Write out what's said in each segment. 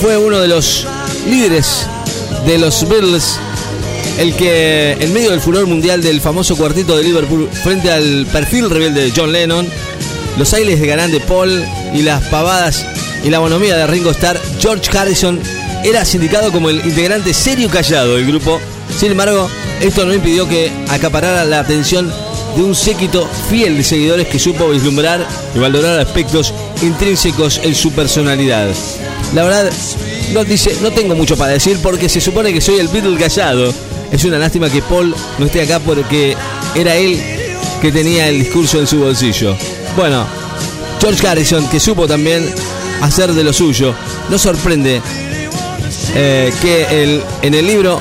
fue uno de los líderes de los Beatles, el que en medio del furor mundial del famoso cuarteto de Liverpool frente al perfil rebelde de John Lennon, los aires de Garán de Paul y las pavadas y la bonomía de Ringo Starr, George Harrison era sindicado como el integrante serio callado del grupo. Sin embargo, esto no impidió que acaparara la atención de un séquito fiel de seguidores que supo vislumbrar y valorar aspectos intrínsecos en su personalidad. La verdad, no, dice, no tengo mucho para decir porque se supone que soy el Beatle callado. Es una lástima que Paul no esté acá porque era él que tenía el discurso en su bolsillo. Bueno, George Harrison, que supo también hacer de lo suyo, no sorprende eh, que el, en el libro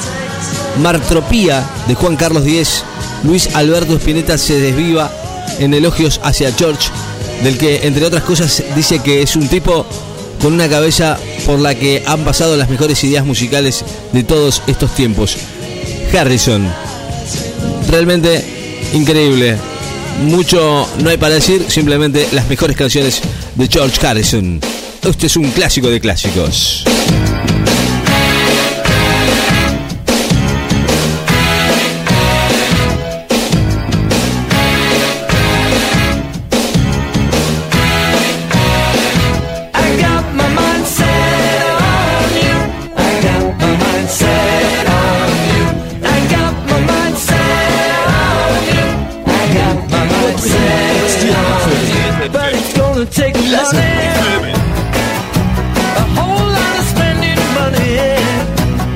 Martropía de Juan Carlos X, Luis Alberto Spinetta se desviva en elogios hacia George, del que, entre otras cosas, dice que es un tipo con una cabeza por la que han pasado las mejores ideas musicales de todos estos tiempos. Harrison, realmente increíble. Mucho no hay para decir, simplemente las mejores canciones de George Harrison. Este es un clásico de clásicos.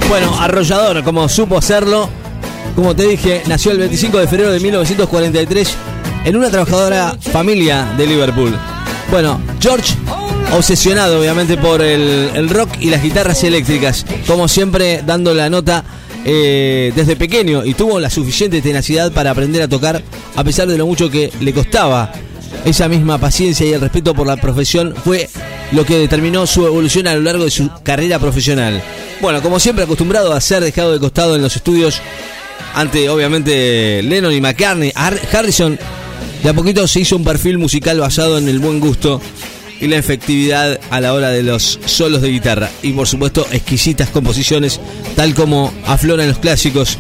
Bueno, arrollador, como supo hacerlo. Como te dije, nació el 25 de febrero de 1943 en una trabajadora familia de Liverpool. Bueno, George, obsesionado obviamente por el, rock y las guitarras eléctricas, como siempre dando la nota eh, desde pequeño y tuvo la suficiente tenacidad para aprender a tocar a pesar de lo mucho que le costaba. Esa misma paciencia y el respeto por la profesión fue lo que determinó su evolución a lo largo de su carrera profesional. Bueno, como siempre acostumbrado a ser dejado de costado en los estudios ante obviamente Lennon y McCartney, Harrison de a poquito se hizo un perfil musical basado en el buen gusto y la efectividad a la hora de los solos de guitarra y por supuesto exquisitas composiciones tal como afloran los clásicos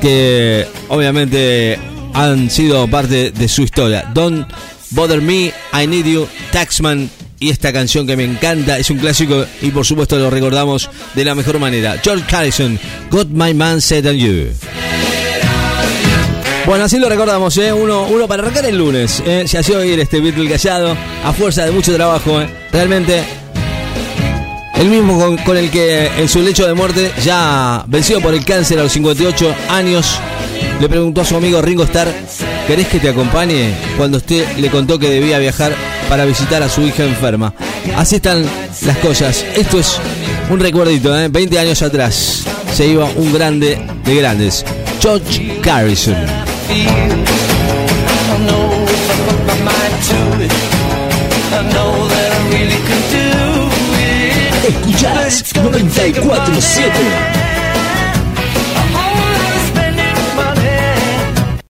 que obviamente han sido parte de su historia. Don't Bother Me, I Need You, Taxman y esta canción que me encanta, es un clásico y por supuesto lo recordamos de la mejor manera. George Harrison, Got My Man Said on You. Bueno, así lo recordamos, ¿eh? uno, uno para arrancar el lunes. ¿eh? Se hacía oír este Beatle callado, a fuerza de mucho trabajo. ¿eh? Realmente, el mismo con, el que en su lecho de muerte, ya vencido por el cáncer a los 58 años, le preguntó a su amigo Ringo Starr, ¿querés que te acompañe? Cuando usted le contó que debía viajar para visitar a su hija enferma. Así están las cosas. Esto es un recuerdito, ¿eh? 20 años atrás se iba un grande de grandes, George Harrison. Escuchás 947